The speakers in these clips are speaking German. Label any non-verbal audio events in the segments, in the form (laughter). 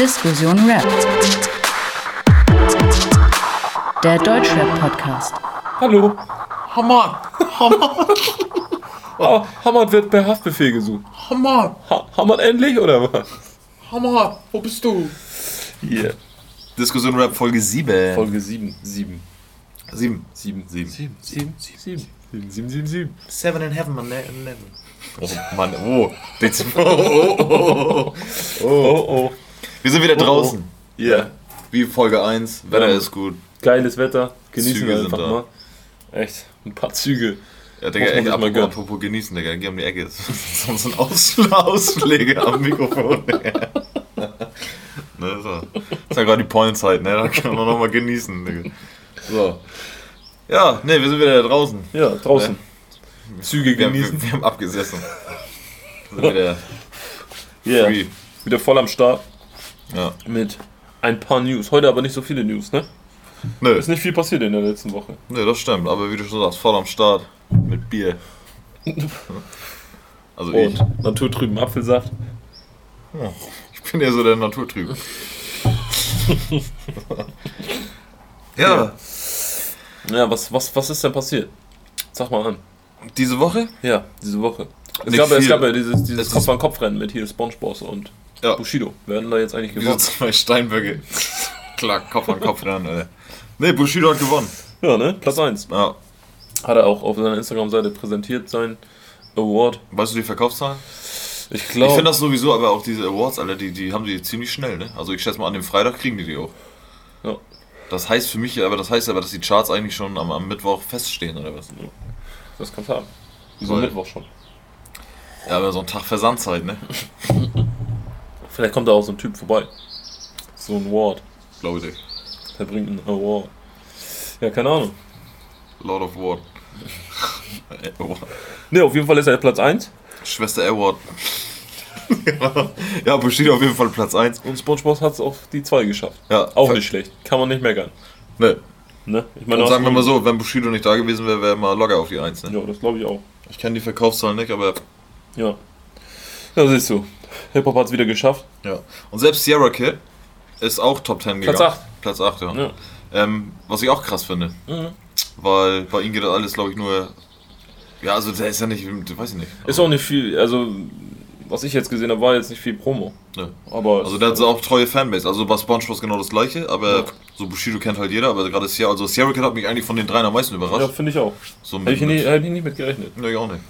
Diskussion Rap. Der Deutschrap-Podcast. Hallo. Hammer. Hammer. (laughs) oh, Hammer wird per Haftbefehl gesucht. Hammer. Ha Hammer endlich oder was? Hammer. Wo bist du? Hier. Diskussion Rap Folge 7. Folge 7. 7. 7. 7. 7. 7. 7. 7. 7. 7. 7. 7. Seven in Heaven, man. Never. Oh Mann, (laughs) oh. Oh, oh, oh, oh. Oh oh. Wir sind wieder draußen. Yeah. Wie Folge 1. Wetter Ja. ist gut. Geiles Wetter. Genießen Züge wir sind einfach da. mal. Echt. Ein paar Züge. Ja, Digga, ey, sich mal apropos, apropos genießen, Digga. Geh um die Ecke. (laughs) So so ein Aus (laughs) Ausschläge am Mikrofon, (laughs) Digga. Ne, so. ist ja gerade die Pointzeit, ne? Da kann man nochmal genießen, Digga. So. Ja, ne, wir sind wieder draußen. Ja, draußen. Züge Wir, haben- genießen. wir, wir haben abgesessen. Wir sind wieder Yeah. free. Wieder voll am Start Ja. mit ein paar News. Heute aber nicht so viele News, ne? Nö, Ist nicht viel passiert in der letzten Woche. nö, das stimmt. Aber wie du schon sagst, voll am Start. Mit Bier. (laughs) Also ich. Und naturtrüben Apfelsaft. Ich bin ja so der Naturtrübe. (laughs) ja, Ja, was, was, was ist denn passiert? Sag mal an. diese Woche? Ja, diese Woche. Es gab, ja- es gab ja dieses, Es dieses Kopf-an-Kopf-Rennen mit hier Spongeboss und Ja. Bushido. Wer hat denn da jetzt eigentlich gewonnen? zwei Steinböcke? (laughs) Klar, Kopf an Kopf ran, Alter. Ne, Bushido hat gewonnen. Ja, ne? Platz 1. Ja. Hat er auch auf seiner Instagram-Seite präsentiert, sein Award. Weißt du die Verkaufszahlen? Ich Ich glaube. finde das sowieso, aber auch diese Awards, Alter, die, die haben die ziemlich schnell, ne? Also ich schätze mal, an dem Freitag kriegen die die auch. Ja. Das heißt für mich, aber das heißt aber, dass die Charts eigentlich schon am, am Mittwoch feststehen, oder was? Das kann's haben. Wieso Weil- Mittwoch schon? Ja, aber so ein Tag Versandzeit, ne? (laughs) Vielleicht kommt da auch so ein Typ vorbei. So ein Award. Glaube ich. Der bringt einen Award. Ja, keine Ahnung. Lord of War. (laughs) Award. Ne, auf jeden Fall ist er Platz 1. Schwester Award. (laughs) ja, Bushido auf jeden Fall Platz 1. Und Spongebob hat es auf die 2 geschafft. Ja, Auch nicht schlecht. Kann man nicht meckern. Ne. Ne? Ich meine, Und sagen wir mal so, wenn Bushido nicht da gewesen wäre, wäre er mal locker auf die 1. Ne? Ja, das glaube ich auch. Ich kenne die Verkaufszahlen nicht, aber Ja. Ja, siehst du. Hip-Hop hat es wieder geschafft. ja. Und selbst Sierra Kid ist auch Top 10 gegangen. Platz 8. Platz 8, ja. Ja. Ähm, was ich auch krass finde, Mhm. weil bei ihm geht das alles, glaube ich, nur. Ja, also der ist ja nicht, weiß ich nicht. Ist auch nicht viel, also was ich jetzt gesehen habe, war jetzt nicht viel Promo. Ne. Aber Also der hat auch treue Fanbase. Also bei SpongeBob genau das gleiche, aber Ja. so Bushido kennt halt jeder, aber gerade Sierra, also Sierra Kid hat mich eigentlich von den dreien am meisten ja, überrascht. finde ich auch. So Hätte ich, nie, hätte ich nicht mit gerechnet. Ne, ich auch nicht.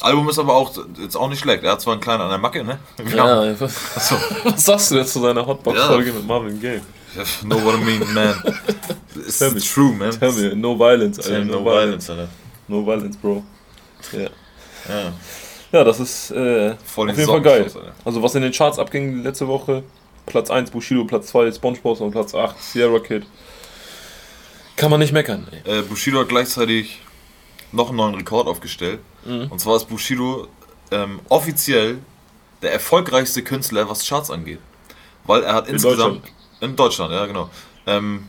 Album ist aber auch jetzt auch nicht schlecht. Er hat zwar einen kleinen an der Macke, ne? (laughs) Ja, was, (laughs) Achso. was sagst du jetzt zu seiner Hotbox-Folge mit Marvin Gaye? (laughs) know what I mean, man. It's Tell me. true, man. Tell me, no violence, Alter, Tell no, no violence. violence, Alter. No violence, Bro. Ja, Ja. ja das ist äh, Voll auf den jeden Fall geil. Alter. Also was in den Charts abging letzte Woche, Platz 1 Bushido, Platz 2 Spongebob und Platz 8 Sierra Kid. Kann man nicht meckern. Äh, Bushido hat gleichzeitig noch einen neuen Rekord aufgestellt. Mhm. Und zwar ist Bushido ähm, offiziell der erfolgreichste Künstler, was Charts angeht. Weil er hat In insgesamt. Deutschland. In Deutschland, ja, genau. Ähm,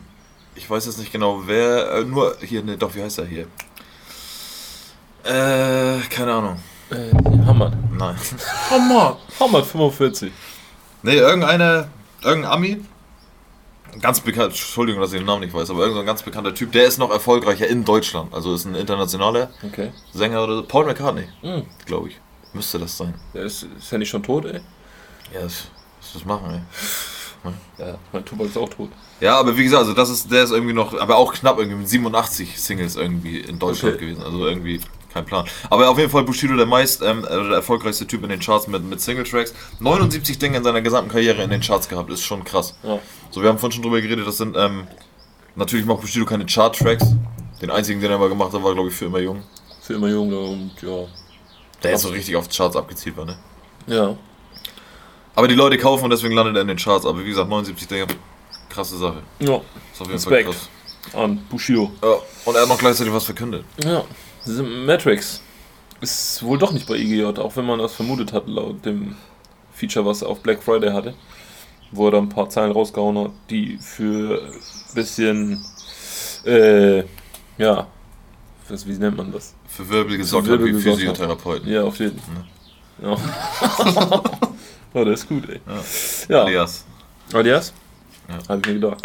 ich weiß jetzt nicht genau, wer. Äh, nur hier, ne, doch, wie heißt er hier? Äh, keine Ahnung. Äh, Hammer. Nein. Hammer. Hammer 45. Nee, irgendeiner, irgendein Ami, ganz bekannt, Entschuldigung, dass ich den Namen nicht weiß, aber irgendein so ganz bekannter Typ, der ist noch erfolgreicher in Deutschland. Also ist ein internationaler Okay. Sänger oder so. Paul McCartney, Mhm. glaube ich. Müsste das sein. Der ist, ist ja nicht schon tot, ey. Ja, das, das machen, ey. Ja, mein Tupac ist auch tot. Ja, aber wie gesagt, also das ist, der ist irgendwie noch, aber auch knapp irgendwie mit 87 Singles irgendwie in Deutschland Okay. gewesen. Also irgendwie kein Plan. Aber auf jeden Fall Bushido der meist, ähm, äh, der erfolgreichste Typ in den Charts mit, mit Single-Tracks. 79 Dinge in seiner gesamten Karriere in den Charts gehabt, ist schon krass. Ja. So, wir haben vorhin schon drüber geredet, das sind, ähm, natürlich macht Bushido keine Chart-Tracks. Den einzigen, den er mal gemacht hat, war, glaube ich, für immer jung. Für immer Junge und ja. Der jetzt so richtig auf Charts abgezielt war, ne? Ja. Aber die Leute kaufen und deswegen landet er in den Charts. Aber wie gesagt, 79 Dinge, krasse Sache. Ja. Ist auf jeden Fall Respekt krass. an Bushido. Ja, und er hat noch gleichzeitig was verkündet. Ja. Diese Matrix ist wohl doch nicht bei IGJ, auch wenn man das vermutet hat, laut dem Feature, was er auf Black Friday hatte. Wo er da ein paar Zeilen rausgehauen hat, die für ein bisschen, äh, ja, was, wie nennt man das? Für Wirbel gesorgt Für hat wie Physiotherapeuten. Ja, auf jeden Fall. Ja. (laughs) oh, der ist gut, ey. Ja. Ja, Alias. Alias? Ja. Habe ich mir gedacht.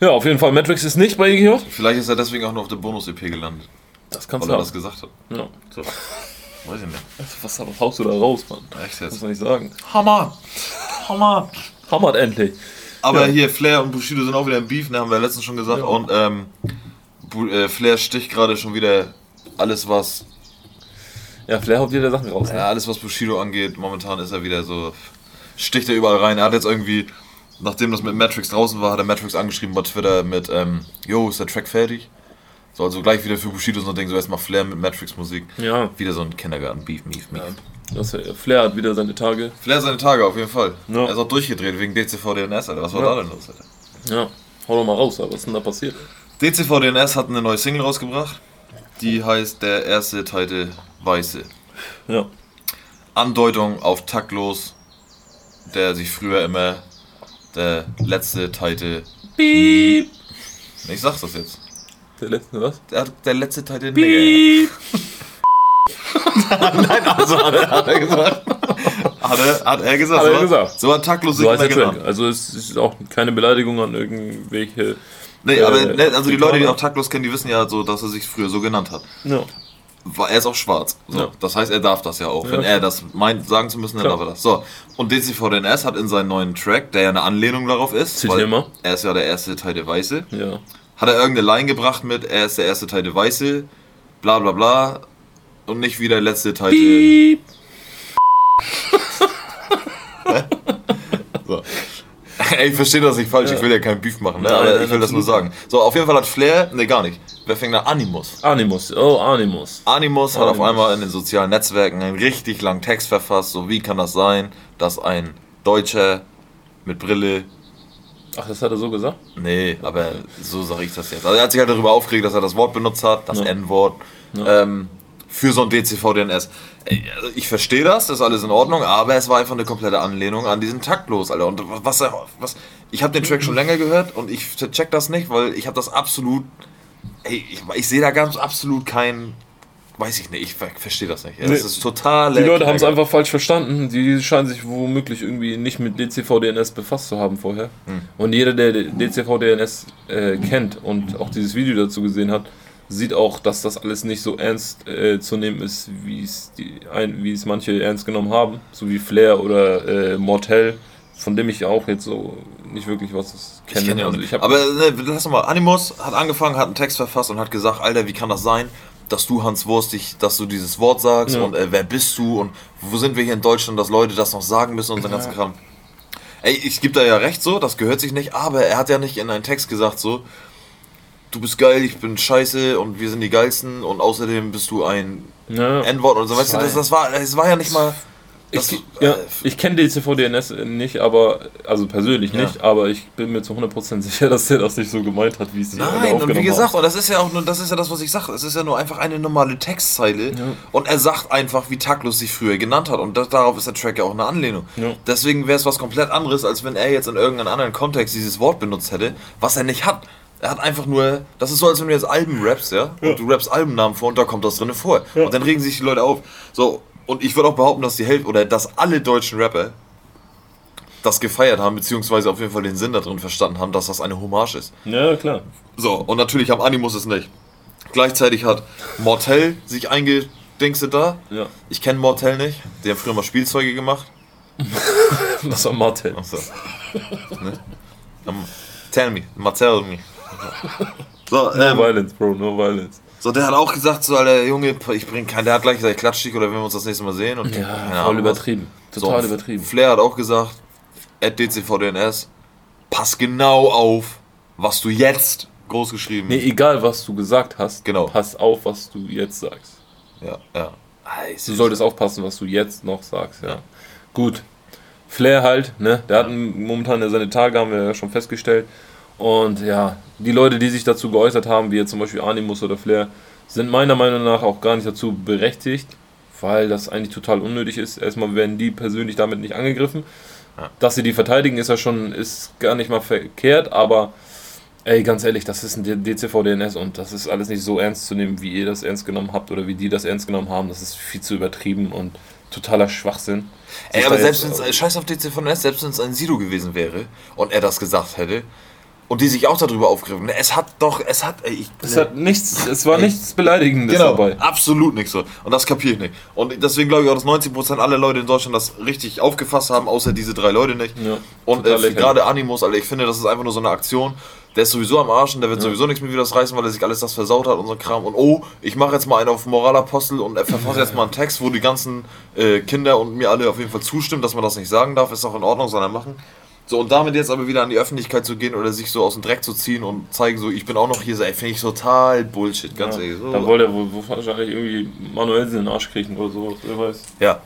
Ja. auf jeden Fall. Matrix ist nicht bei EGJ. Vielleicht ist er deswegen auch nur auf der Bonus-EP gelandet, Das kannst weil du er haben. das gesagt hat. Ja. So. Weiß ich nicht. Also, was was haust du da raus, Mann? Echt Muss jetzt. man nicht sagen. Hammer! Hammer! Hammert endlich. Aber Ja. hier, Flair und Bushido sind auch wieder im Beef, ne, haben wir letztens schon gesagt. Ja. Und ähm, äh, Flair sticht gerade schon wieder alles, was Ja, Flair haut wieder Sachen raus. Ne? ja, alles, was Bushido angeht. Momentan ist er wieder so, sticht er überall rein. Er hat jetzt irgendwie, nachdem das mit Matrix draußen war, hat er Matrix angeschrieben bei Twitter mit, ähm, yo, ist der Track fertig? So, also gleich wieder für Bushido so ein Ding, so erstmal Flair mit Matrix-Musik. Ja. Wieder so ein Kindergarten-Beef, Beef, Beef. Das, äh, Flair hat wieder seine Tage. Flair seine Tage auf jeden Fall. Ja. Er ist auch durchgedreht wegen DCV-DNS, Alter. Was war Ja. da denn los, Alter? Ja. Hau doch mal raus, Alter. was ist denn da passiert? DCV-DNS hat eine neue Single rausgebracht. Die heißt Der erste Titel Weiße. Ja. Andeutung auf taktlos, der sich früher immer der letzte Titel. Piep. Ich sag's das jetzt. Der letzte, was? Der, der letzte Titel Piep. Nein, also hat er, hat er gesagt. Hat er, hat er gesagt. Hat er so, gesagt. So hat taktlos sich So Track. genannt. Also es ist auch keine Beleidigung an irgendwelche. Nee, aber Äh, ne, also die Leute, die auch taktlos kennen, die wissen ja so, dass er sich früher so genannt hat. Ja. War, er ist auch schwarz. So. Ja. Das heißt, er darf das ja auch. Ja, Wenn er das meint, sagen zu müssen, dann Klar. darf er das. So. Und DCVDNS hat in seinem neuen Track, der ja eine Anlehnung darauf ist, Zitier mal. er ist ja der erste Teil der Weiße, Ja. Hat er irgendeine Line gebracht mit, er ist der erste Teil der Weiße, bla bla bla. Und nicht wie der letzte Teil. Piep. (laughs) So. Ey, ich verstehe das nicht falsch, Ja. ich will ja kein Beef machen, ne? Nein, aber ich will das nur sagen. So, auf jeden Fall hat Flair, ne gar nicht, wer fängt da? Animus. Animus. Oh, Animus. Animus hat auf Animus. einmal in den sozialen Netzwerken einen richtig langen Text verfasst, so wie kann das sein, dass ein Deutscher mit Brille, Ach, das hat er so gesagt? nee, aber so sage ich das jetzt. Also er hat sich halt darüber aufgeregt, dass er das Wort benutzt hat, das Ja. N-Wort, Ja. ähm, für so ein DCV-DNS. Also Ich verstehe das, das ist alles in Ordnung, aber es war einfach eine komplette Anlehnung an diesen Taktlos, Alter. Und was er, was, ich habe den Track schon länger gehört und ich check das nicht, weil ich habe das absolut, ey, ich, ich sehe da ganz absolut kein, weiß ich nicht, ich ver verstehe das nicht. Das Nee. ist total. Die Leute haben es einfach falsch verstanden. Die scheinen sich womöglich irgendwie nicht mit DCV-DNS befasst zu haben vorher. Hm. Und jeder, der DCV-DNS äh, kennt und auch dieses Video dazu gesehen hat, sieht auch, dass das alles nicht so ernst äh, zu nehmen ist, wie es, manche ernst genommen haben. So wie Flair oder äh, Mortel, von dem ich auch jetzt so nicht wirklich was Ich kenne. kenn ja auch also ich Aber ne, lass mal, Animus hat angefangen, hat einen Text verfasst und hat gesagt, Alter, wie kann das sein, dass du Hans Wurst, dich, dass du dieses Wort sagst Ja. und äh, wer bist du und wo sind wir hier in Deutschland, dass Leute das noch sagen müssen und so ganzen Kram. Ey, ich gebe da ja recht so, das gehört sich nicht, aber er hat ja nicht in einen Text gesagt so, du bist geil, ich bin scheiße und wir sind die geilsten und außerdem bist du ein ja. N-Wort und so. Weißt du, das, das, war, das war ja nicht mal. Das, Ich, ja, äh, ich kenne DCV-DNS nicht, aber, also persönlich Ja. nicht, aber ich bin mir zu 100% (laughs) sicher, dass der das nicht so gemeint hat, wie es alle Nein, und wie gesagt, haben. und das ist ja auch nur, das ist ja das, was ich sage. Es ist ja nur einfach eine normale Textzeile. Ja. Und er sagt einfach, wie taktlos sich früher genannt hat. Und das, darauf ist der Track ja auch eine Anlehnung. Ja. Deswegen wäre es was komplett anderes, als wenn er jetzt in irgendeinem anderen Kontext dieses Wort benutzt hätte, was er nicht hat. Er hat einfach nur, das ist so, als wenn du jetzt Alben rappst, ja, und du rappst Albennamen vor und da kommt das drin vor. Und dann regen sich die Leute auf. So, und ich würde auch behaupten, dass die Hälfte, oder dass alle deutschen Rapper das gefeiert haben, beziehungsweise auf jeden Fall den Sinn da drin verstanden haben, dass das eine Hommage ist. Ja, klar. So, und natürlich am Animus es nicht. Gleichzeitig hat Mortel sich eingedingstet da. Ja. Ich kenne Mortel nicht. Die haben früher mal Spielzeuge gemacht. (laughs) Das war Martin. Achso. ne? um, tell me, Martel me. So, No ähm, violence, Bro, no violence. So, der hat auch gesagt, so, Alter, Junge, ich bring keinen, der hat gleich gesagt, ich klatsch dich oder wenn wir uns das nächste Mal sehen. Und Ja, voll übertrieben. Total so, übertrieben. Flair hat auch gesagt, at DCVDNS, pass genau auf, was du jetzt groß geschrieben Nee, egal was du gesagt hast, Genau. pass auf, was du jetzt sagst. Ja, ja. Du solltest aufpassen, was du jetzt noch sagst, ja. Gut. Flair halt, ne? Der hat momentan ja seine Tage, haben wir ja schon festgestellt. Und ja, die Leute, die sich dazu geäußert haben, wie jetzt zum Beispiel Animus oder Flair, sind meiner Meinung nach auch gar nicht dazu berechtigt, weil das eigentlich total unnötig ist. Erstmal werden die persönlich damit nicht angegriffen. Dass sie die verteidigen, ist ja schon, ist gar nicht mal verkehrt, aber ey, ganz ehrlich, das ist ein DCV-DNS und das ist alles nicht so ernst zu nehmen, wie ihr das ernst genommen habt oder wie die das ernst genommen haben. Das ist viel zu übertrieben und totaler Schwachsinn. Ey, aber selbst wenn es, scheiß auf DCVS, selbst wenn es ein Sido gewesen wäre und er das gesagt hätte und die sich auch darüber aufgegriffen, ne, es hat doch, es hat, ey, ich, Es hat nichts, es war nichts Beleidigendes Genau, dabei. absolut nicht so. Und das kapiere ich nicht. Und deswegen glaube ich auch, dass 90% aller Leute in Deutschland das richtig aufgefasst haben, außer diese drei Leute nicht. Ja, und äh, gerade Animus, Alter, ich finde, das ist einfach nur so eine Aktion. Der ist sowieso am Arsch und der wird sowieso nichts mehr wieder reißen, weil er sich alles das versaut hat und so ein Kram. Und oh, ich mache jetzt mal einen auf Moralapostel und er verfasst (laughs) jetzt mal einen Text, wo die ganzen äh, Kinder und mir alle auf jeden Fall zustimmen, dass man das nicht sagen darf, ist auch in Ordnung, sondern machen. So, und damit jetzt aber wieder an die Öffentlichkeit zu gehen oder sich so aus dem Dreck zu ziehen und zeigen, so, ich bin auch noch hier, so, finde ich total Bullshit, ganz Ja, ehrlich. So, Dann wollte er wohl wahrscheinlich irgendwie manuell in den Arsch kriegen oder so, wer weiß. Ja.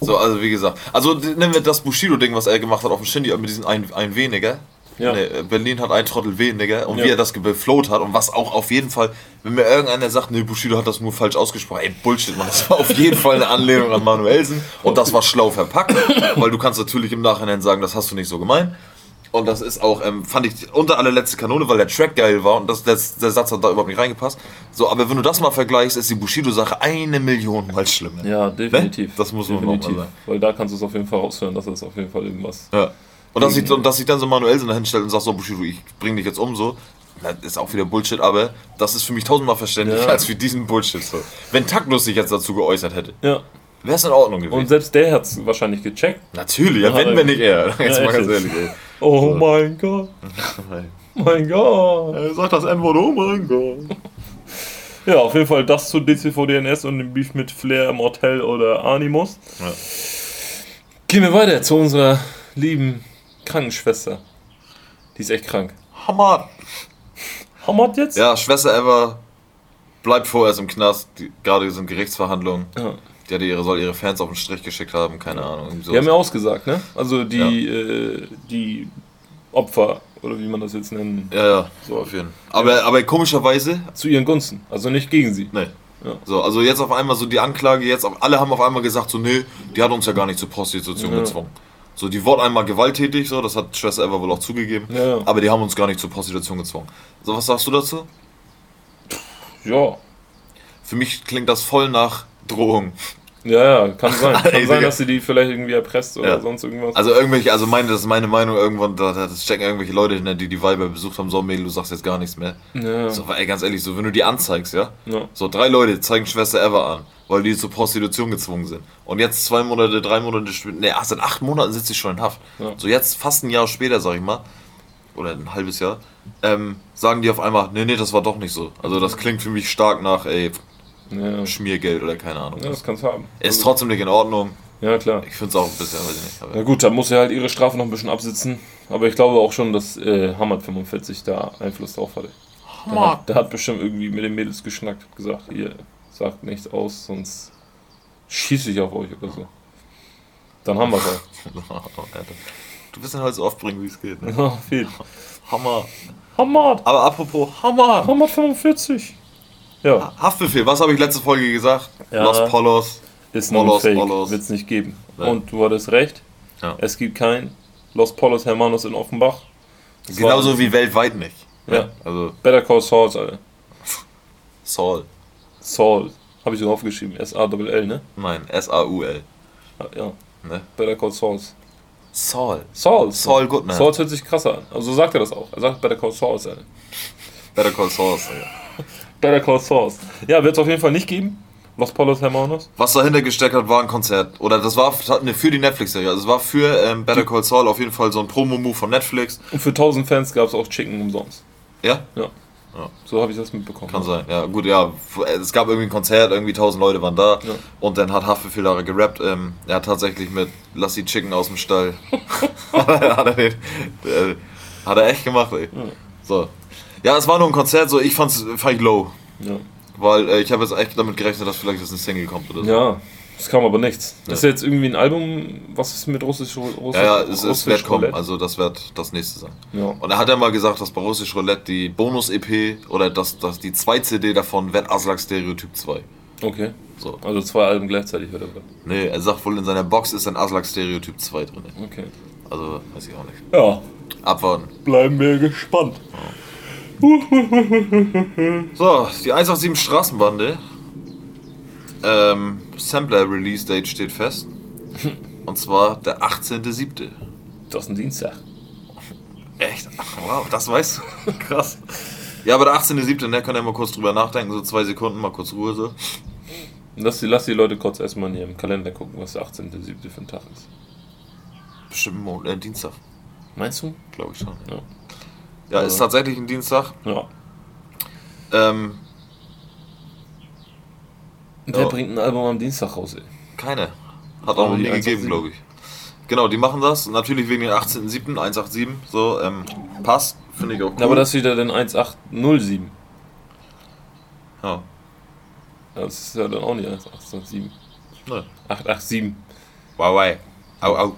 So, also wie gesagt. Also nehmen wir das Bushido-Ding, was er gemacht hat auf dem Shindy mit diesem ein, ein weniger. Ja. Nee, Berlin hat ein Trottel weniger und Ja. wie er das befloat hat und was auch auf jeden Fall, wenn mir irgendeiner sagt, nee, Bushido hat das nur falsch ausgesprochen, ey, Bullshit, man, das war auf jeden Fall eine Anlehnung an Manuelsen und das war schlau verpackt, (coughs) weil du kannst natürlich im Nachhinein sagen, das hast du nicht so gemeint. Und das ist auch, ähm, fand ich unter allerletzte Kanone, weil der Track geil war und das, das, der Satz hat da überhaupt nicht reingepasst. So, aber wenn du das mal vergleichst, ist die Bushido-Sache eine Million mal schlimmer. Ja, definitiv. Das muss man auch mal definitiv. sagen. Weil da kannst du es auf jeden Fall raushören, dass das auf jeden Fall irgendwas. Ja. Und dass ich, und dass ich dann so Manuelsen dahin stelle und sage, so Bushido, ich bring dich jetzt um, so, das ist auch wieder Bullshit, aber das ist für mich tausendmal verständlicher Ja. als für diesen Bullshit. So. Wenn Taktlos sich jetzt dazu geäußert hätte, Ja. wäre es in Ordnung gewesen. Und selbst der hat es wahrscheinlich gecheckt. Natürlich, ja, wenn, wenn nicht er. (laughs) Jetzt Ja, mal ganz ehrlich, ey. Oh mein Gott. (laughs) Mein Gott. Er sagt das N-Wort, oh mein Gott. (laughs) Ja, auf jeden Fall das zu DCVDNS und dem Beef mit Flair, Mortel oder Animus. Ja. Gehen wir weiter zu unserer lieben Krankenschwester. Die ist echt krank. Hammer. Hammer jetzt? Ja, Schwester Eva bleibt vorerst im Knast. Die, gerade sind Gerichtsverhandlungen. Ja. Die hat ihre, soll ihre Fans auf den Strich geschickt haben, keine Ahnung. Die haben ja ausgesagt, ne? Also die, äh, die Opfer, oder wie man das jetzt nennen, ja, ja, So. auf jeden Fall. Aber, aber komischerweise zu ihren Gunsten. Also nicht gegen sie. Nee. Ja. So, also jetzt auf einmal so die Anklage, jetzt auf, alle haben auf einmal gesagt, so, nee, die hat uns ja gar nicht zur Prostitution Ja. gezwungen. So, die wurde einmal gewalttätig, so, das hat Schwester Eva wohl auch zugegeben, ja. aber die haben uns gar nicht zur Prostitution gezwungen. So, was sagst du dazu? Ja. Für mich klingt das voll nach Drohung. Ja, ja, kann sein. (laughs) Kann Ey, sein, Digga. dass sie die vielleicht irgendwie erpresst oder Ja. sonst irgendwas. Also irgendwelche, also meine, das ist meine Meinung, irgendwann, da, da- das checken irgendwelche Leute hinter, die die Weiber besucht haben, so, Mädel, du sagst jetzt gar nichts mehr. ja, So, ey, ganz ehrlich, so, wenn du die anzeigst, ja, ja. So, drei Leute zeigen Schwester Eva an, weil die zur Prostitution gezwungen sind. Und jetzt zwei Monate, drei Monate später, ne, ach, seit acht Monaten sitzt sie schon in Haft. Ja. So, jetzt fast ein Jahr später, sag ich mal, oder ein halbes Jahr, ähm, sagen die auf einmal, nee, nee, das war doch nicht so. Also, das klingt für mich stark nach, ey, Ja, Schmiergeld oder keine Ahnung. ja das kann's haben. Ist trotzdem nicht in Ordnung. Ja, klar. Ich finde es auch ein bisschen, weiß ich nicht. Aber Na gut, dann muss sie halt ihre Strafe noch ein bisschen absitzen. Aber ich glaube auch schon, dass äh, Hamad 45 da Einfluss drauf hatte. Der hat, der hat bestimmt irgendwie mit den Mädels geschnackt, hat gesagt, ihr sagt nichts aus, sonst schieße ich auf euch oder so. Dann haben wir es auch. du wirst ihn halt so oft bringen, wie es geht. Ne? (laughs) Ja, viel. Hammer. Hamad! Aber apropos Hammer. Hamad 45! Ja, Haftbefehl, was habe ich letzte Folge gesagt? Ja. Los Polos. ist ein Polos, Fake. Wird es nicht geben. Nein. Und du hattest recht. Ja. Es gibt kein Los Polos Hermanos in Offenbach. Das Genauso wie weltweit nicht. Ja. Also Better Call Saul, Alter. Saul. Saul. Habe ich so aufgeschrieben. S-A-L-L, ne? Nein, S-A-U-L. Ja. Ne? Better Call Sauls. Saul. Saul. Saul Goodman. Saul hört sich krasser an. Also so sagt er das auch. Er sagt Better Call Sauls, Alter. Better Call Saul. Ja. (laughs) Better Call Sauls. Ja, wird es auf jeden Fall nicht geben. Los Polos Hermanos. Was dahinter gesteckt hat, war ein Konzert. Oder das war ne, für die Netflix-Serie. Also es war für ähm, Better Call Saul auf jeden Fall so ein Promo-Move von Netflix. Und für 1000 Fans gab es auch Chicken umsonst. Ja? Ja. Ja. So habe ich das mitbekommen. Kann sein. Ja, gut, ja. Es gab irgendwie ein Konzert, irgendwie 1000 Leute waren da. Ja. Und dann hat Haftbefehl da gerappt. Ähm, er hat tatsächlich mit Lass die Chicken aus dem Stall. (laughs) (laughs) hat, er, hat, er, äh, hat er echt gemacht, ey. So. Ja, es war nur ein Konzert, so ich fand's fand ich low. Ja. Weil äh, ich habe jetzt echt damit gerechnet, dass vielleicht das eine Single kommt oder so. ja, es kam aber nichts. Ja. Ist ja jetzt irgendwie ein Album, was ist mit Russisch, Russisch Ja, ja, es, es wird kommen, Roulette? also das wird das nächste sein. Ja. Und er hat ja mal gesagt, dass bei Russisch Roulette die Bonus-EP oder dass das, die 2-CD davon wird Aslak Stereotyp 2. Okay. So. Also zwei Alben gleichzeitig oder was? Nee, er sagt wohl in seiner Box ist ein Aslak Stereotyp 2 drin. Okay. Also, weiß ich auch nicht. Ja, Abwarten. bleiben wir gespannt. (laughs) So, die 187 Straßenbande Ähm, Sampler Release Date steht fest. (laughs) Und zwar der 18.07. Das ist ein Dienstag. Echt? Ach, wow, das weißt du. (laughs) Krass. Ja, aber der 18.07., ne, könnt ihr mal kurz drüber nachdenken, so zwei Sekunden, mal kurz Ruhe so. Lass die, lass die Leute kurz erstmal in ihrem Kalender gucken, was der 18.07. für ein Tag ist. Bestimmt äh, Dienstag, Meinst du? glaube ich schon. Ja. Ja, ist Also- tatsächlich ein Dienstag. Ja. Ähm, Wer Ja. bringt ein Album am Dienstag raus, ey? keine. Hat auch noch nie gegeben, 187? glaube ich. Genau, die machen das. Natürlich wegen den 18.07., 187. So, ähm, passt. Finde ich auch cool. Aber das ist wieder den 1807. Ja. Das ist ja dann auch nicht 1807. Ne. 887. Wow, wow. Au, au.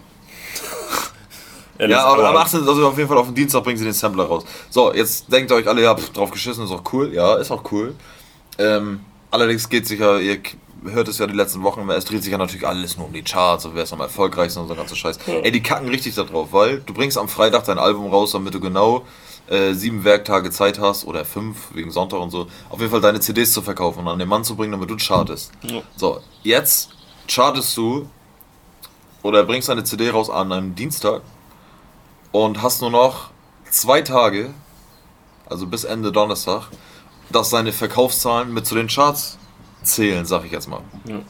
Ja, Ja, aber am 18. also auf jeden Fall auf den Dienstag bringen sie den Sampler raus. So, jetzt denkt ihr euch alle, ja, pf, drauf geschissen, ist auch cool. Ja, ist auch cool. Ähm, allerdings geht sich ja, ihr hört es ja die letzten Wochen immer, es dreht sich ja natürlich alles nur um die Charts und wer ist am erfolgreichsten und so ganze Scheiß. Ey, die kacken richtig da drauf, weil du bringst am Freitag dein Album raus, damit du genau äh, sieben Werktage Zeit hast oder fünf wegen Sonntag und so, auf jeden Fall deine CDs zu verkaufen und an den Mann zu bringen, damit du chartest. Ja. So, jetzt chartest du oder bringst deine CD raus an einem Dienstag und hast nur noch zwei Tage, also bis Ende Donnerstag, dass seine Verkaufszahlen mit zu den Charts zählen, sag ich jetzt mal. Ja.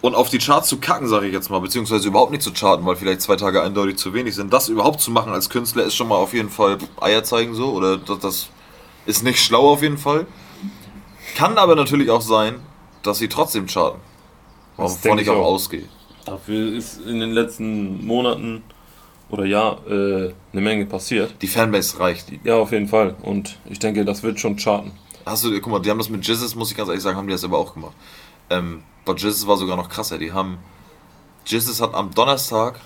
Und auf die Charts zu kacken, sag ich jetzt mal, beziehungsweise überhaupt nicht zu charten, weil vielleicht zwei Tage eindeutig zu wenig sind. Das überhaupt zu machen als Künstler ist schon mal auf jeden Fall Eier zeigen so, oder das, das ist nicht schlau auf jeden Fall. Kann aber natürlich auch sein, dass sie trotzdem charten. Wovon ich auch auch. ausgehe. Dafür ist in den letzten Monaten oder Jahr äh, eine Menge passiert. Die Fanbase reicht. Ja, auf jeden Fall. Und ich denke, das wird schon charten. Hast du, guck mal, die haben das mit Jizzes, muss ich ganz ehrlich sagen, haben die das aber auch gemacht. Ähm, bei Jizzes war sogar noch krasser. Die haben, Jizzes hat am Donnerstag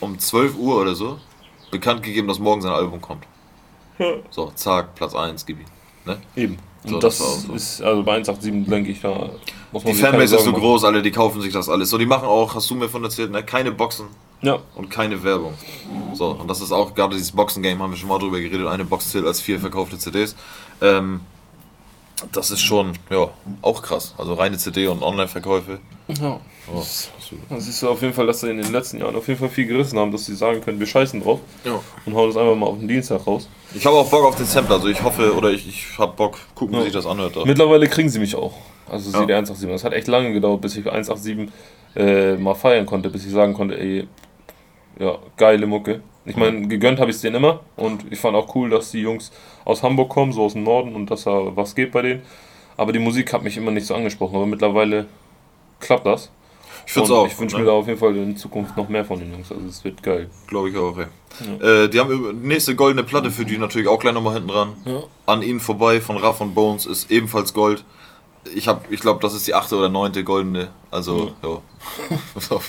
um 12 Uhr oder so bekannt gegeben, dass morgen sein Album kommt. So, zack, Platz 1, gib ihm. Ne? Eben. Und So, das, das auch so. ist, also bei 187 denke ich, da muss man Die Fanbase ist so machen. groß, alle, die kaufen sich das alles. So, die machen auch, hast du mir von erzählt, ne? keine Boxen Ja, und keine Werbung. So, und das ist auch, gerade dieses Boxen-Game, haben wir schon mal drüber geredet, eine Box zählt als vier verkaufte CDs. Ähm, das ist schon, ja, auch krass. Also reine CD und Online-Verkäufe. ja. Oh, Da siehst du auf jeden Fall, dass sie in den letzten Jahren auf jeden Fall viel gerissen haben, dass sie sagen können, wir scheißen drauf ja. und hauen das einfach mal auf den Dienstag raus. Ich habe auch Bock auf den Sampler, also ich hoffe, oder ich, ich habe Bock, gucken, wie Ja. sich das anhört. Da. Mittlerweile kriegen sie mich auch. Also Ja. der 187. Das hat echt lange gedauert, bis ich 187 äh, mal feiern konnte, bis ich sagen konnte, ey, ja, geile Mucke. Ich meine, gegönnt habe ich es denen immer und ich fand auch cool, dass die Jungs aus Hamburg kommen, so aus dem Norden und dass da was geht bei denen. Aber die Musik hat mich immer nicht so angesprochen, aber mittlerweile klappt das. ich finde auch. Ich wünsche ne? mir da auf jeden Fall in Zukunft noch mehr von den Jungs. Also es wird geil. Glaube ich auch, ja. Äh, die haben nächste goldene Platte für die natürlich auch gleich nochmal hinten dran. Ja. An ihnen vorbei von Raff und Bones ist ebenfalls Gold. Ich, hab- ich glaube, das ist die achte oder neunte goldene. Also, ja. So.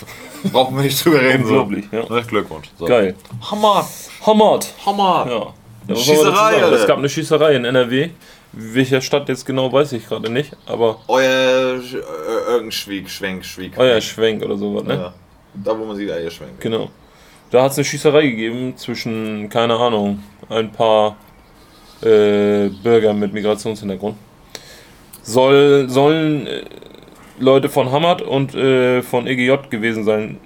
(laughs) Brauchen wir nicht drüber reden. So. Unglaublich, ja. Ne, Glückwunsch. So. Geil. Hammer! Hammert! Hammer! Ja. ja Schießerei. Es gab eine Schießerei in NRW. Welcher Stadt jetzt genau, weiß ich gerade nicht. Aber Euer äh, irgendein Schwieg, Schwenk, Schwieg. euer Schwenk oder sowas, ne? Ja. Da, wo man sieht, Eier schwenkt. Genau. Da hat es eine Schießerei gegeben zwischen, keine Ahnung, ein paar äh, Bürgern mit Migrationshintergrund. Soll, sollen äh, Leute von Hamad und äh, von EGJ gewesen sein,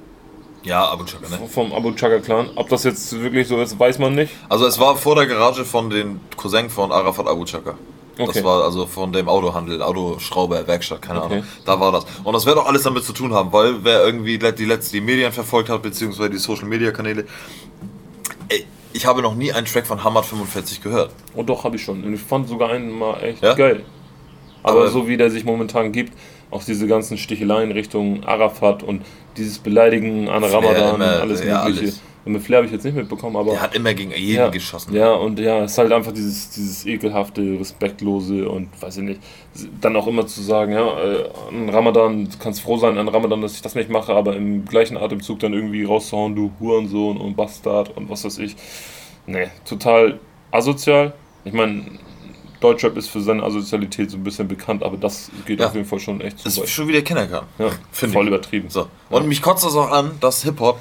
Ja, Abu Chaka, ne? vom Abu Chaka Clan. Ob das jetzt wirklich so ist, weiß man nicht. Also es war vor der Garage von den Cousin von Arafat Abu Chaka. Das Okay. war also von dem Autohandel, Autoschrauber, Werkstatt, keine Okay. Ahnung. Da war das. Und das wird auch alles damit zu tun haben, weil wer irgendwie die letzte die Medien verfolgt hat, beziehungsweise die Social Media Kanäle. Ey, ich habe noch nie einen Track von Hamad 45 gehört. Und doch, habe ich schon. Und ich fand sogar einen mal echt Ja? geil. Aber, Aber- so wie der sich momentan gibt, auch diese ganzen Sticheleien Richtung Arafat und dieses Beleidigen an Ramadan und immer, alles ja, Mögliche. alles. Und mit Flair habe ich jetzt nicht mitbekommen, aber. Er hat immer gegen jeden ja, geschossen. Ja, und ja, es ist halt einfach dieses, dieses ekelhafte, respektlose und weiß ich nicht. Dann auch immer zu sagen, ja, äh, an Ramadan, du kannst froh sein an Ramadan, dass ich das nicht mache, aber im gleichen Atemzug dann irgendwie rauszuhauen, du Hurensohn und Bastard und was weiß ich. Nee, total asozial. Ich meine, Deutschrap ist für seine Asozialität so ein bisschen bekannt, aber das geht Ja. auf jeden Fall schon echt zu Das ist weit. schon wieder Kenner kann. Ja, Find voll ich. übertrieben. So. Und mich kotzt das auch an, dass Hip-Hop,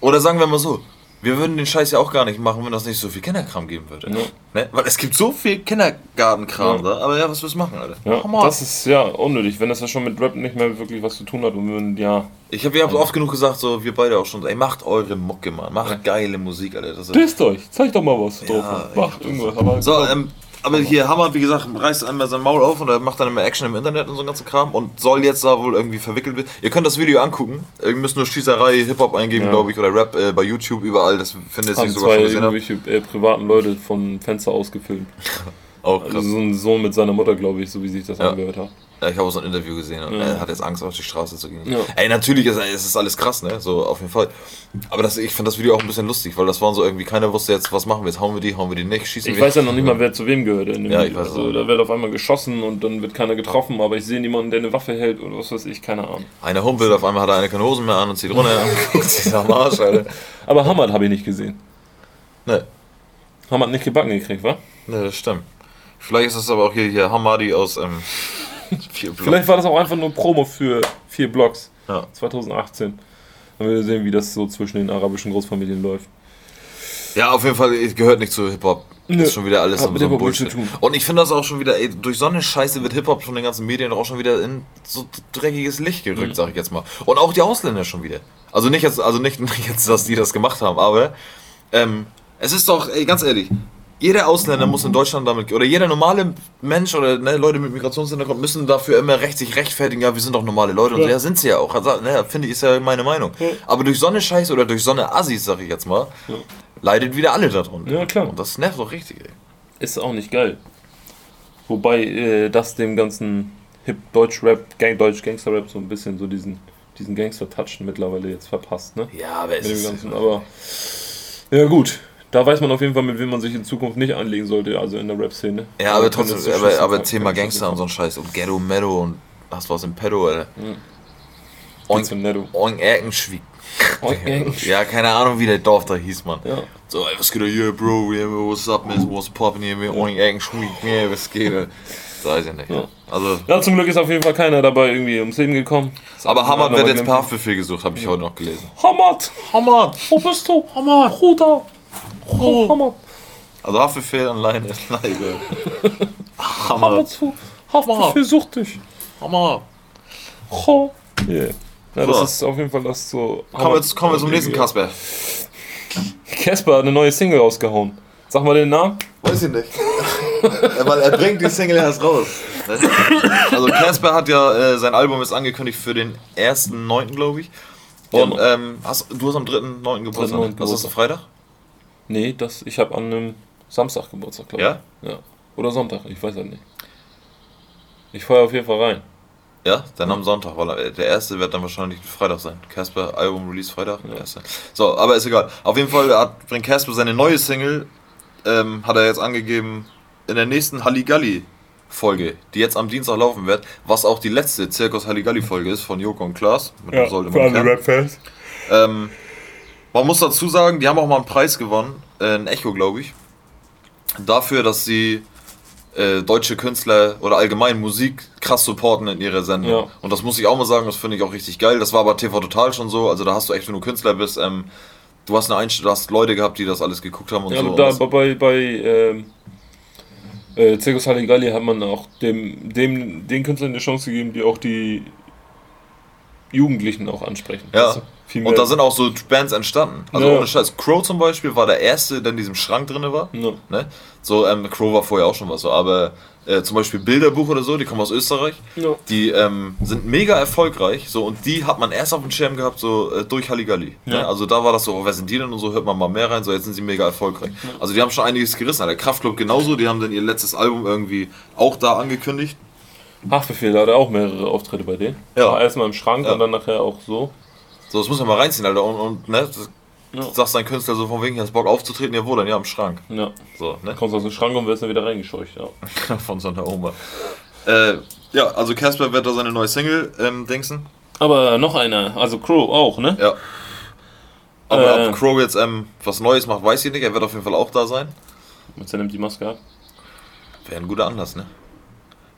oder sagen wir mal so, wir würden den Scheiß ja auch gar nicht machen, wenn das nicht so viel Kinderkram geben würde. Ja. Ne? Weil es gibt so viel Kindergartenkram Ja. da, aber ja, was willst du machen, Alter? Ja, Komm mal. das ist ja unnötig, wenn das ja schon mit Rap nicht mehr wirklich was zu tun hat und wenn, ja. Ich habe ja oft genug gesagt, so wir beide auch schon, ey, macht eure Mucke, Mann. Macht geile Musik, Alter. Das ist Disst euch, zeigt doch mal was drauf. Ja, Macht irgendwas, aber. So, ähm, aber hier Hammer, wie gesagt, reißt einmal sein Maul auf und er macht dann immer Action im Internet und so einen ganzen Kram und soll jetzt da wohl irgendwie verwickelt werden. Ihr könnt das Video angucken. Ihr müsst nur Schießerei, Hip-Hop eingeben, Ja. glaube ich, oder Rap äh, bei YouTube, überall. Das findet sich sogar zwei schon gesehen. Irgendwelche äh, privaten Leute vom Fenster aus gefilmt. Auch Also krass. so ein Sohn mit seiner Mutter, glaube ich, so wie sich das Ja. angehört hat. Ja, ich habe so ein Interview gesehen und Ja. er hat jetzt Angst, auf die Straße zu gehen. Ja. Ey, natürlich ist es ist alles krass, ne? So, auf jeden Fall. Aber das, ich fand das Video auch ein bisschen lustig, weil das waren so irgendwie, keiner wusste jetzt, was machen wir jetzt? Hauen wir die, hauen wir die nicht, schießen Ich wir? weiß ja noch nicht mal, wer zu wem gehört in dem Ja, ich Video. weiß Also da wird auf einmal geschossen und dann wird keiner getroffen, aber ich sehe niemanden, der eine Waffe hält oder was weiß ich, keine Ahnung. Einer humpelt, auf einmal hat er eine keine Hosen mehr an und zieht runter und (laughs) guckt sich am Arsch, Alter. Aber Hamad habe ich nicht gesehen. Ne, Hamad nicht gebacken gekriegt, wa? ne, das stimmt. Vielleicht ist das aber auch hier, hier Hamadi aus ähm. (laughs) Vielleicht war das auch einfach nur Promo für vier Blocks Ja. 2018. Dann werden wir sehen, wie das so zwischen den arabischen Großfamilien läuft. Ja, auf jeden Fall, es gehört nicht zu Hip-Hop. Nö. Ist schon wieder alles Hat so, Bullshit. zu tun. Und ich finde das auch schon wieder, ey, durch so eine Scheiße wird Hip-Hop von den ganzen Medien auch schon wieder in so dreckiges Licht gerückt, Mhm. sag ich jetzt mal. Und auch die Ausländer schon wieder. Also nicht jetzt, also nicht, (laughs) nicht jetzt, dass die das gemacht haben, aber ähm, es ist doch, ey, ganz ehrlich, jeder Ausländer muss in Deutschland damit, oder jeder normale Mensch oder ne, Leute mit Migrationshintergrund müssen dafür immer recht sich rechtfertigen, ja, wir sind doch normale Leute und so, Ja. ja, sind sie ja auch. Also, ne, finde ich, ist ja meine Meinung. Aber durch so eine Scheiße oder durch so eine Assis, sag ich jetzt mal, leidet wieder alle darunter. Ja, klar. Und das nervt doch richtig, ey. Ist auch nicht geil. Wobei äh, das dem ganzen Hip Deutsch Rap, Gang Deutsch Gangster Rap so ein bisschen so diesen diesen Gangster Touch mittlerweile jetzt verpasst, ne? Ja, aber es Mit dem ist, ganzen, aber ja gut, da weiß man auf jeden Fall, mit wem man sich in Zukunft nicht anlegen sollte, also in der Rap Szene. Ja, aber kann trotzdem, so aber, aber Thema Gangster und so ein Scheiß und Ghetto Meadow und hast was im Pedo, Alter. Mhm. Oink. Oink Erkenschwieg. Ja, keine Ahnung, wie der Dorf da hieß, man. Ja. So, ey, was geht da hier, Bro? Yeah, what's up, man? What's poppin' man? Oink Erkenschwieg, yeah, was geht da? Das weiß ich nicht. Ja. Also, ja, zum Glück ist auf jeden Fall keiner dabei irgendwie ums Leben gekommen. aber Hamad wird jetzt per Haftbefehl gesucht, habe ich heute noch gelesen. Hamad! Hamad! Wo bist du? Hamad! Bruder! Oh! Also Haftbefehl an Leine. Leine. Hamad. Hamad zu! Haftbefehl sucht dich! Hamad. Oh. Yeah. Ja, das ist auf jeden Fall das so. Kommen wir, jetzt- kommen wir zum nächsten Kasper. Casper hat eine neue Single rausgehauen. Sag mal den Namen. Weiß ich nicht. (laughs) Weil er bringt die Single erst raus. Also Casper hat ja äh, sein Album ist angekündigt für den 1.9. glaube ich. Und Ja. ähm, hast, du hast am 3.9. Geburtstag. 3.9. ne? Was ist das, Freitag? Nee, das, ich habe an einem Samstag Geburtstag, glaube Ja? ich. Ja. Oder Sonntag, ich weiß halt nicht. Ich feuer auf jeden Fall rein. Ja, dann am Sonntag, weil äh, der erste wird dann wahrscheinlich Freitag sein. Casper Album Release Freitag, der erste. So, aber ist egal. Auf jeden Fall hat, bringt Casper seine neue Single, ähm, hat er jetzt angegeben, in der nächsten Halligalli Folge, die jetzt am Dienstag laufen wird, was auch die letzte Zirkus Halligalli Folge ist von Joko und Klaas. Mit sollte man kennen. Rap-Fans. Ähm, man muss dazu sagen, die haben auch mal einen Preis gewonnen, äh, ein Echo, glaube ich, dafür, dass sie äh, deutsche Künstler oder allgemein Musik krass supporten in ihrer Sendung. Ja. Und das muss ich auch mal sagen, das finde ich auch richtig geil. Das war aber TV Total schon so, also da hast du echt, wenn du Künstler bist, ähm, du hast eine Einstellung, du hast Leute gehabt, die das alles geguckt haben und Ja, so. da, Und bei, bei ähm, äh, Circus Halligalli hat man auch dem, dem, den Künstlern eine Chance gegeben, die auch die Jugendlichen auch ansprechen. Ja. Viel und da sind auch so Bands entstanden. Also Ja. ohne Scheiß. Crow zum Beispiel war der erste, der in diesem Schrank drin war. Ja. Ne? So, ähm, Crow war vorher auch schon was so, aber äh, zum Beispiel Bilderbuch oder so, die kommen aus Österreich. Ja. Die ähm, sind mega erfolgreich, so und die hat man erst auf dem Schirm gehabt, so äh, durch Halligalli. Ne? Also da war das so, oh, wer sind die denn und so, hört man mal mehr rein, so jetzt sind sie mega erfolgreich. Also die haben schon einiges gerissen, der Kraftclub genauso, die haben dann ihr letztes Album irgendwie auch da angekündigt. Haftbefehl hatte auch mehrere Auftritte bei denen. Ja. War erstmal im Schrank Ja. und dann nachher auch so. So, das muss man mal reinziehen, Alter. Und, und ne, das, Ja. sagst dein Künstler so von wegen, hast Bock aufzutreten, ja wo denn? Ja, im Schrank. Ja. So, ne? Kommst aus dem Schrank und wirst dann wieder reingescheucht. Ja. (laughs) von so einer Oma. Äh, ja, also Casper wird da seine neue Single ähm, dingsen. Aber noch einer, also Crow auch, ne? Ja. Aber Äh. ob Crow jetzt ähm, was Neues macht, weiß ich nicht. Er wird auf jeden Fall auch da sein. Jetzt nimmt die Maske ab. Wäre ein guter Anlass, ne?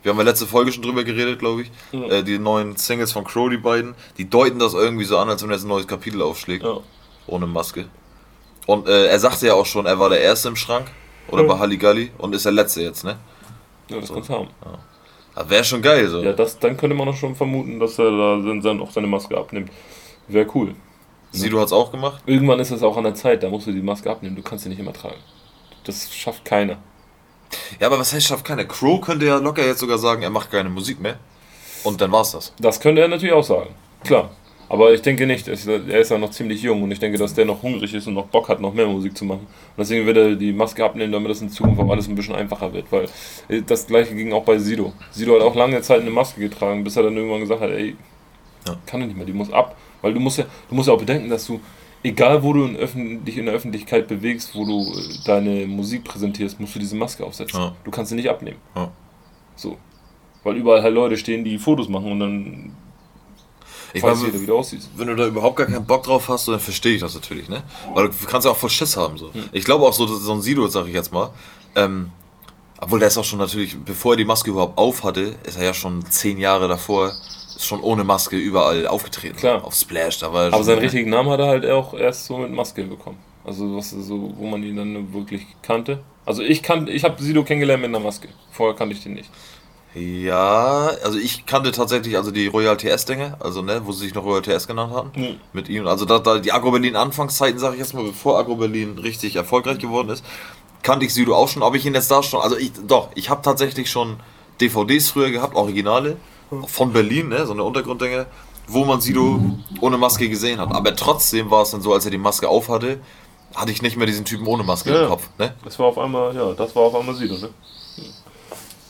Wir haben ja letzte Folge schon drüber geredet, glaube ich. Ja. Äh, die neuen Singles von Crow, die beiden, die deuten das irgendwie so an, als wenn er jetzt ein neues Kapitel aufschlägt. Ja. Ohne Maske. Und äh, er sagte ja auch schon, er war der Erste im Schrank. Oder Ja. bei Halligalli. Und ist der Letzte jetzt, ne? Ja, das kann's haben. Das wäre schon geil so. Ja, das, dann könnte man doch schon vermuten, dass er da dann, auch seine Maske abnimmt. Wäre cool. Sido hat's auch gemacht. Irgendwann ist es auch an der Zeit, da musst du die Maske abnehmen. Du kannst sie nicht immer tragen. Das schafft keiner. Ja, aber was heißt, schafft keiner? Crow könnte ja locker jetzt sogar sagen, er macht keine Musik mehr. Und dann war's das. Das könnte er natürlich auch sagen. Klar. Aber ich denke nicht. Er ist ja noch ziemlich jung und ich denke, dass der noch hungrig ist und noch Bock hat, noch mehr Musik zu machen. Und deswegen wird er die Maske abnehmen, damit das in Zukunft auch alles ein bisschen einfacher wird. Weil äh, das gleiche ging auch bei Sido. Sido hat auch lange Zeit eine Maske getragen, bis er dann irgendwann gesagt hat, ey, Ja. kann ich nicht mehr, die muss ab. Weil du musst ja, du musst ja auch bedenken, dass du, egal wo du in dich in der Öffentlichkeit bewegst, wo du äh, deine Musik präsentierst, musst du diese Maske aufsetzen. Ja. Du kannst sie nicht abnehmen. Ja. So. Weil überall halt Leute stehen, die Fotos machen und dann Ich weiß jeder, wie du aussiehst. wenn du da überhaupt gar keinen Bock drauf hast, dann verstehe ich das natürlich, ne? Weil du kannst ja auch voll Schiss haben, so. Ich glaube auch so, dass so ein Sido, sag ich jetzt mal, ähm, obwohl der ist auch schon natürlich, bevor er die Maske überhaupt auf hatte, ist er ja schon zehn Jahre davor, schon ohne Maske überall aufgetreten. Klar. Auf Splash, da war er Aber seinen richtigen Namen hat er halt auch erst so mit Maske bekommen. Also was so, wo man ihn dann wirklich kannte. Also ich kannte, ich habe Sido kennengelernt mit einer Maske. Vorher kannte ich den nicht. Ja, also ich kannte tatsächlich also die Royal TS-Dinge, also ne, wo sie sich noch Royal TS genannt hatten, Mhm. mit ihm. Also da, da die Agro Berlin Anfangszeiten, sage ich jetzt mal, bevor Agro Berlin richtig erfolgreich geworden ist, kannte ich Sido auch schon. Ob ich ihn jetzt da schon, also ich, doch, ich habe tatsächlich schon DVDs früher gehabt, Originale von Berlin, ne, so eine Untergrunddinge, wo man Sido ohne Maske gesehen hat. Aber trotzdem war es dann so, als er die Maske aufhatte, hatte ich nicht mehr diesen Typen ohne Maske Ja. im Kopf, ne? Das war auf einmal, ja, das war auf einmal Sido, ne?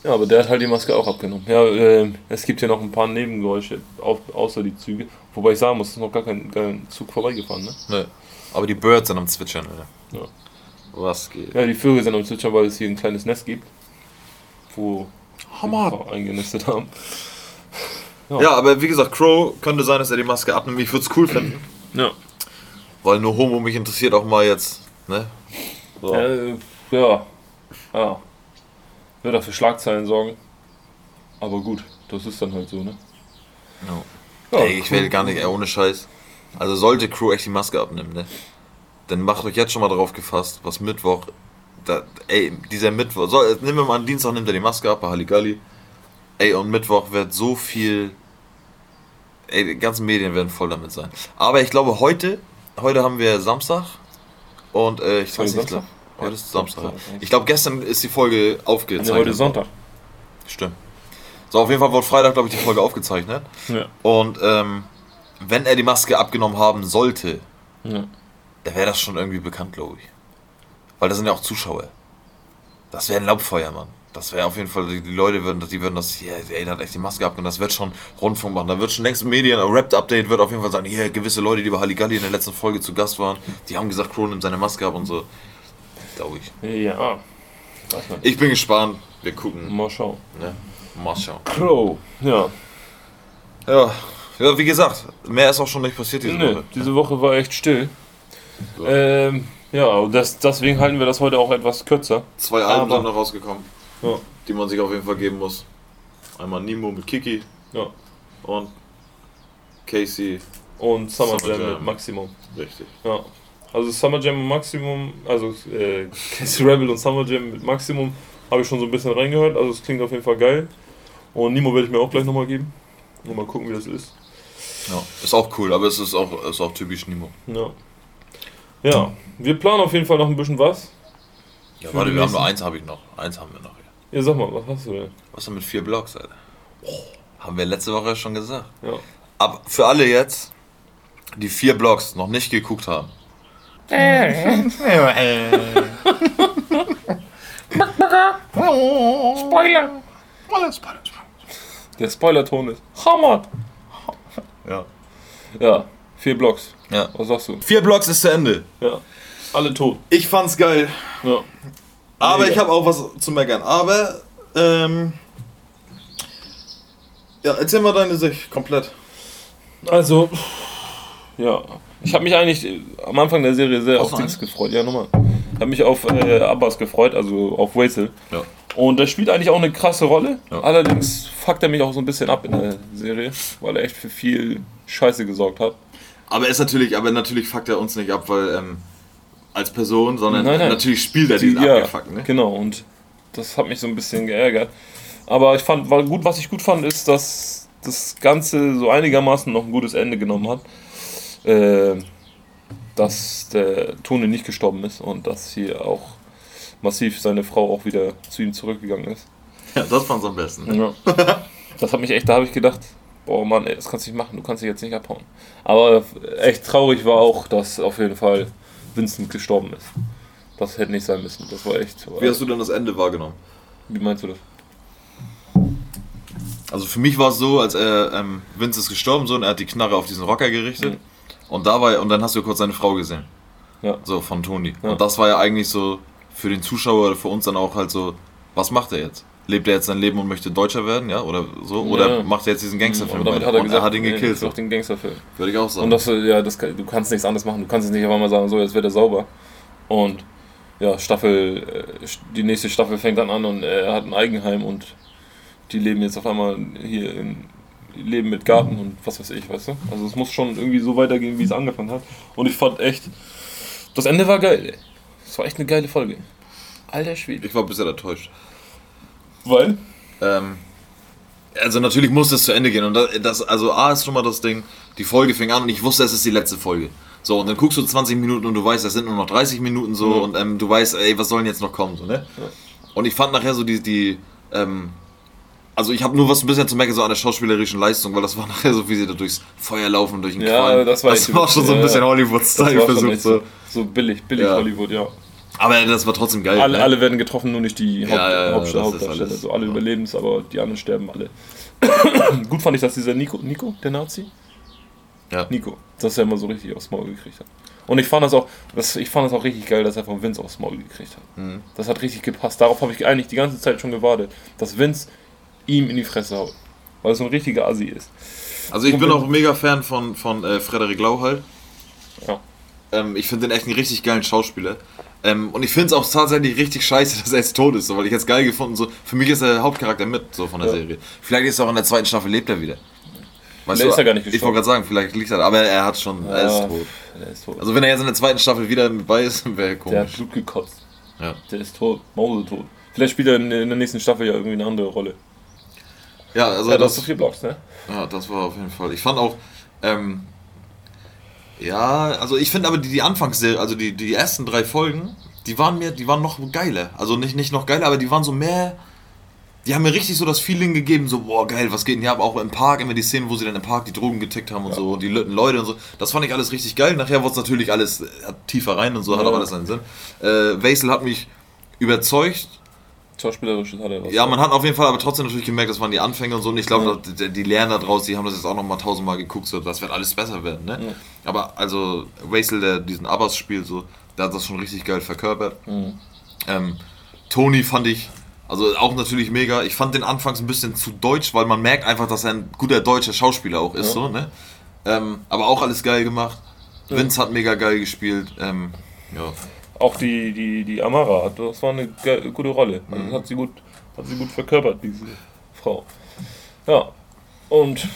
Ja, aber der hat halt die Maske auch abgenommen. Ja, ähm, es gibt hier noch ein paar Nebengeräusche, au außer die Züge. Wobei ich sagen muss, es ist noch gar kein, kein Zug vorbeigefahren, ne? ne. Aber die Birds sind am Zwitschern, Alter. Ja. Was geht? Ja, die Vögel sind am Zwitschern, weil es hier ein kleines Nest gibt, wo Hammer. eingenistet haben. Ja, aber wie gesagt, Crow könnte sein, dass er die Maske abnimmt. Ich würde es cool finden, Ja. weil nur Homo mich interessiert auch mal jetzt, ne? So. Äh, ja. Ja. Wird auch für Schlagzeilen sorgen. Aber gut, das ist dann halt so, ne? Ja, ey, ich will gar nicht, ey, ohne Scheiß. Also sollte Crow echt die Maske abnehmen, ne? Dann macht euch jetzt schon mal drauf gefasst, was Mittwoch, da, ey, dieser Mittwoch, so, äh, nehmen wir mal an Dienstag, nimmt er die Maske ab bei Halligalli. Ey, und Mittwoch wird so viel, ey, die ganzen Medien werden voll damit sein. Aber ich glaube, heute, heute haben wir Samstag und äh, ich weiß nicht, heute ist Samstag. ja. Ich glaube, gestern ist die Folge aufgezeichnet. heute ist Sonntag. Stimmt. So, auf jeden Fall wurde Freitag, glaube ich, die Folge aufgezeichnet. Ja. Und ähm, wenn er die Maske abgenommen haben sollte, ja. dann wäre das schon irgendwie bekannt, glaube ich. Weil da sind ja auch Zuschauer. Das wäre ein Laubfeuer, Mann. Das wäre auf jeden Fall, die, die Leute würden, die würden das, hier, ey, der hat echt die Maske abgenommen, das wird schon Rundfunk machen. Da wird schon längst Medien, ein Rap-Update wird auf jeden Fall sagen, hier, gewisse Leute, die bei Halligalli in der letzten Folge zu Gast waren, die haben gesagt, Crow nimmt seine Maske ab und so. Glaube ich. Ja. Weiß man. Ich bin gespannt. Wir gucken. Mal schauen. Ne? Mal schauen. Crow. Ja. Ja, ja, wie gesagt, mehr ist auch schon nicht passiert diese Nee, Woche. diese Woche war echt still. So. Ähm, ja, und das, deswegen halten wir das heute auch etwas kürzer. Zwei Alben Aber- sind noch rausgekommen, Ja. die man sich auf jeden Fall geben muss. Einmal Nemo mit Kiki Ja. und Casey. Und Summer, Summer Jam Jam. mit Maximum. Richtig. Ja. Also Summer Jam und Maximum, also äh, Casey Rebel und Summer Jam mit Maximum habe ich schon so ein bisschen reingehört. Also es klingt auf jeden Fall geil. Und Nimo werde ich mir auch gleich nochmal geben. Und mal gucken, wie das ist. Ja, ist auch cool, aber es ist auch, ist auch typisch Nemo. Ja. Ja, wir planen auf jeden Fall noch ein bisschen was. Ja, warte, wir haben nur eins, habe ich noch. Eins haben wir noch. Ja. Sag mal, was hast du denn? Was denn mit vier Blocks, Alter? Haben wir letzte Woche schon gesagt. Ja. Aber für alle jetzt, die vier Blocks noch nicht geguckt haben. Spoiler! Der Spoilerton ist Hammer! Ja. Ja, vier Blocks. ja. Was sagst du? Vier Blocks ist zu Ende. Ja. Alle tot. Ich fand's geil. Ja. Aber ich habe auch was zu meckern. Aber, ähm. Ja, erzähl mal deine Sicht komplett. Also, ja. Ich habe mich eigentlich äh, am Anfang der Serie sehr auf Auf Dings gefreut. Ja, nochmal. Ich habe mich auf äh, Abbas gefreut, also auf Wazel. Ja. Und der spielt eigentlich auch eine krasse Rolle. Ja. Allerdings fuckt er mich auch so ein bisschen ab in der Serie, weil er echt für viel Scheiße gesorgt hat. Aber ist natürlich, aber natürlich fuckt er uns nicht ab, weil, ähm, als Person, sondern Nein, nein. natürlich spielt er Die, diesen ja, abgefuckt, ne? genau. Und das hat mich so ein bisschen geärgert. Aber ich fand, war gut, was ich gut fand, ist, dass das Ganze so einigermaßen noch ein gutes Ende genommen hat. Äh, dass der Tone nicht gestorben ist und dass hier auch massiv seine Frau auch wieder zu ihm zurückgegangen ist. Ja, das fand's am besten. Ja. (laughs) Das hat mich echt, da habe ich gedacht, boah Mann, ey, das kannst du nicht machen, du kannst dich jetzt nicht abhauen. Aber echt traurig war auch, dass auf jeden Fall Vincent gestorben ist. Das hätte nicht sein müssen. Das war echt. Wie hast du denn das Ende wahrgenommen? Wie meinst du das? Also für mich war es so, als er, ähm, Vince ist gestorben so und er hat die Knarre auf diesen Rocker gerichtet. Mhm. Und da war und dann hast du kurz seine Frau gesehen. Ja. So, von Toni. Ja. Und das war ja eigentlich so für den Zuschauer oder für uns dann auch halt so, was macht er jetzt? Lebt er jetzt sein Leben und möchte Deutscher werden, ja? Oder so? Oder Ja. macht er jetzt diesen Gangsterfilm? Aber damit hat er und gesagt, er hat ihn nee, gekillt. das So. den Gangsterfilm. Würde ich auch sagen. Und das, ja, das, du kannst nichts anderes machen. Du kannst jetzt nicht auf einmal sagen, so, jetzt wird er sauber. Und ja, Staffel, äh, die nächste Staffel fängt dann an und er hat ein Eigenheim und die leben jetzt auf einmal hier in, leben mit Garten und was weiß ich, weißt du? Also es muss schon irgendwie so weitergehen, wie es angefangen hat. Und ich fand echt, das Ende war geil. ey. Es war echt eine geile Folge. Alter Schwede. ich war bisher enttäuscht. Weil? Ähm, also natürlich muss es zu Ende gehen. Und das, das, also A ist schon mal das Ding, die Folge fing an und ich wusste, es ist die letzte Folge. So, und dann guckst du 20 Minuten und du weißt, es sind nur noch 30 Minuten so Mhm. und ähm, du weißt, ey, was soll denn jetzt noch kommen, so, ne? Ja. Und ich fand nachher so die, die ähm, also ich habe nur was ein bisschen zu merken so an der schauspielerischen Leistung, weil das war (laughs) nachher so, wie sie da durchs Feuer laufen, durch den Ja, Qualm. das war das war schon so ein bisschen. Das Hollywood-Style versucht. so, so billig, billig Ja. Hollywood, ja. Aber das war trotzdem geil. Alle, ne? alle werden getroffen, nur nicht die Haupt, Ja, ja, ja, Haupt, Hauptdarsteller. alles- So alle überleben es, aber die anderen sterben alle. (coughs) Gut fand ich, dass dieser Nico, Nico, der Nazi? Ja. Nico, dass er immer so richtig aufs Maul gekriegt hat. Und ich fand das auch, das, ich fand das auch richtig geil, dass er von Vince aufs Maul gekriegt hat. Mhm. Das hat richtig gepasst. Darauf habe ich eigentlich die ganze Zeit schon gewartet, dass Vince ihm in die Fresse haut. Weil es so ein richtiger Assi ist. Also ich Und bin auch mega Fan von, von äh, Frederik Lau halt. Ja. Ähm, ich finde den echt einen richtig geilen Schauspieler. Ähm, und ich finde es auch tatsächlich richtig scheiße, (laughs) dass er jetzt tot ist, so, weil ich jetzt geil gefunden, so, für mich ist er der Hauptcharakter mit, so von der Ja. Serie. Vielleicht ist er auch in der zweiten Staffel lebt er wieder. Weißt Vielleicht ist er gar nicht Ich gestorben. wollte gerade sagen, vielleicht liegt er, aber er hat schon, er ist Ja, tot. Der ist tot. Also wenn er jetzt in der zweiten Staffel wieder mit bei ist, (laughs) wäre der hat komisch. Blut gekotzt. Ja. Der ist tot. Mausetot. Vielleicht spielt er in, in der nächsten Staffel ja irgendwie eine andere Rolle. Ja, also Ja, das das, so vier Blocks, ne? Ja, das war auf jeden Fall. Ich fand auch, ähm, ja, also ich finde aber die, die Anfangsserie, also die, die ersten drei Folgen, die waren mir, die waren noch geiler. Also nicht, nicht noch geiler, aber die waren so mehr, die haben mir richtig so das Feeling gegeben, so, boah, geil, was geht denn hier ab? Auch im Park, immer die Szenen, wo sie dann im Park die Drogen getickt haben und Ja. so, die Leute und so. Das fand ich alles richtig geil. Nachher wurde es natürlich alles äh, tiefer rein und so, hat Ja. auch alles seinen Sinn. Äh, Wesel hat mich überzeugt, Schauspielerisch hat er was. ja, man hat auf jeden Fall aber trotzdem natürlich gemerkt, das waren die Anfänge und so. Und ich glaube, Ja. die, die lernen da draus, die haben das jetzt auch nochmal tausendmal geguckt, so, das wird alles besser werden, ne? Ja. Aber also, Wesel, der diesen Abbas spielt, so, der hat das schon richtig geil verkörpert. Mhm. Ähm, Tony fand ich, also auch natürlich mega. Ich fand den anfangs ein bisschen zu deutsch, weil man merkt einfach, dass er ein guter deutscher Schauspieler auch ist, Ja. so, ne? Ähm, aber auch alles geil gemacht. Vince hat mega geil gespielt. Ähm, ja. Auch die, die, die Amara, das war eine gute Rolle. Also Mhm. hat, sie gut, hat sie gut verkörpert, diese Frau. Ja, und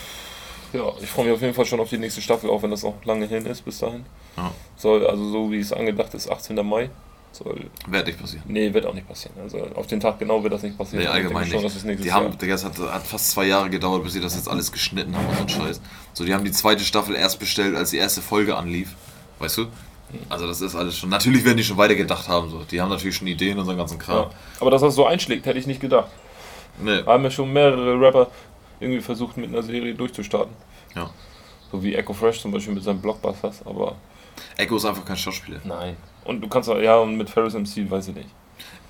ja, ich freue mich auf jeden Fall schon auf die nächste Staffel, auch wenn das noch lange hin ist bis dahin. Ja. Soll, also so wie es angedacht ist, 18. Mai. Soll, Wird nicht passieren. nee, wird auch nicht passieren. Also auf den Tag genau wird das nicht passieren. Nee, ich allgemein schon, nicht. Die Jahr. haben, Digga, es hat, hat fast zwei Jahre gedauert, bis sie das jetzt alles geschnitten haben und so ein Scheiß. So, die haben die zweite Staffel erst bestellt, als die erste Folge anlief. Weißt du? Also das ist alles schon. Natürlich werden die schon weiter gedacht haben. So. Die haben natürlich schon Ideen und so einen ganzen Kram. ja. Aber dass das so einschlägt, hätte ich nicht gedacht. Nee. Haben ja schon mehrere Rapper irgendwie versucht, mit einer Serie durchzustarten. Ja. So wie Echo Fresh zum Beispiel mit seinen Blockbusters, aber Echo ist einfach kein Schauspieler. nein. Und du kannst auch, ja, und mit Ferris MC, weiß ich nicht.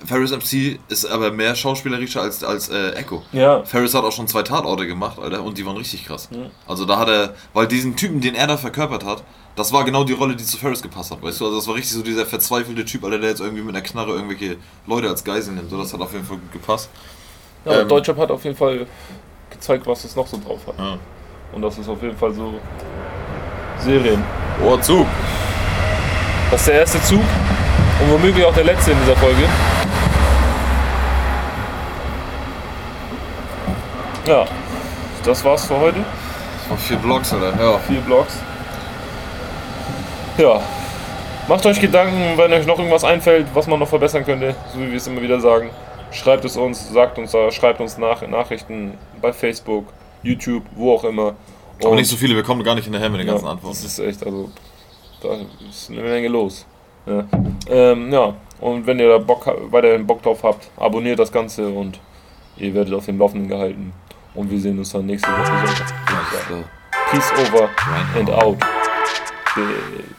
Ferris MC ist aber mehr schauspielerischer als, als äh, Echo. Ja. Ferris hat auch schon zwei Tatorte gemacht, Alter, und die waren richtig krass. Ja. Also da hat er, weil diesen Typen, den er da verkörpert hat, das war genau die Rolle, die zu Ferris gepasst hat, weißt du? Also das war richtig so dieser verzweifelte Typ, Alter, der jetzt irgendwie mit einer Knarre irgendwelche Leute als Geisel nimmt. So, das hat auf jeden Fall gut gepasst. ja Ähm. Deutschrap hat auf jeden Fall gezeigt, was es noch so drauf hat. Ja. Und das ist auf jeden Fall so Serien. Oh, Zug! Das ist der erste Zug und womöglich auch der letzte in dieser Folge. Ja, das war's für heute. Das waren vier Blocks, Alter. Ja. Vier Blogs. Ja, Macht euch Gedanken, wenn euch noch irgendwas einfällt, was man noch verbessern könnte, so wie wir es immer wieder sagen. Schreibt es uns, sagt uns da, schreibt uns nach, Nachrichten bei Facebook, YouTube, wo auch immer. Aber Und- nicht so viele, wir kommen gar nicht hinterher mit den ganzen ja, Antworten. Das ist echt, also, da ist eine Menge los. Ja, ähm, ja. und wenn ihr da Bock, weiterhin Bock drauf habt, abonniert das Ganze und ihr werdet auf dem Laufenden gehalten. Und wir sehen uns dann nächste Woche Sonntag. Peace over and out. bitch.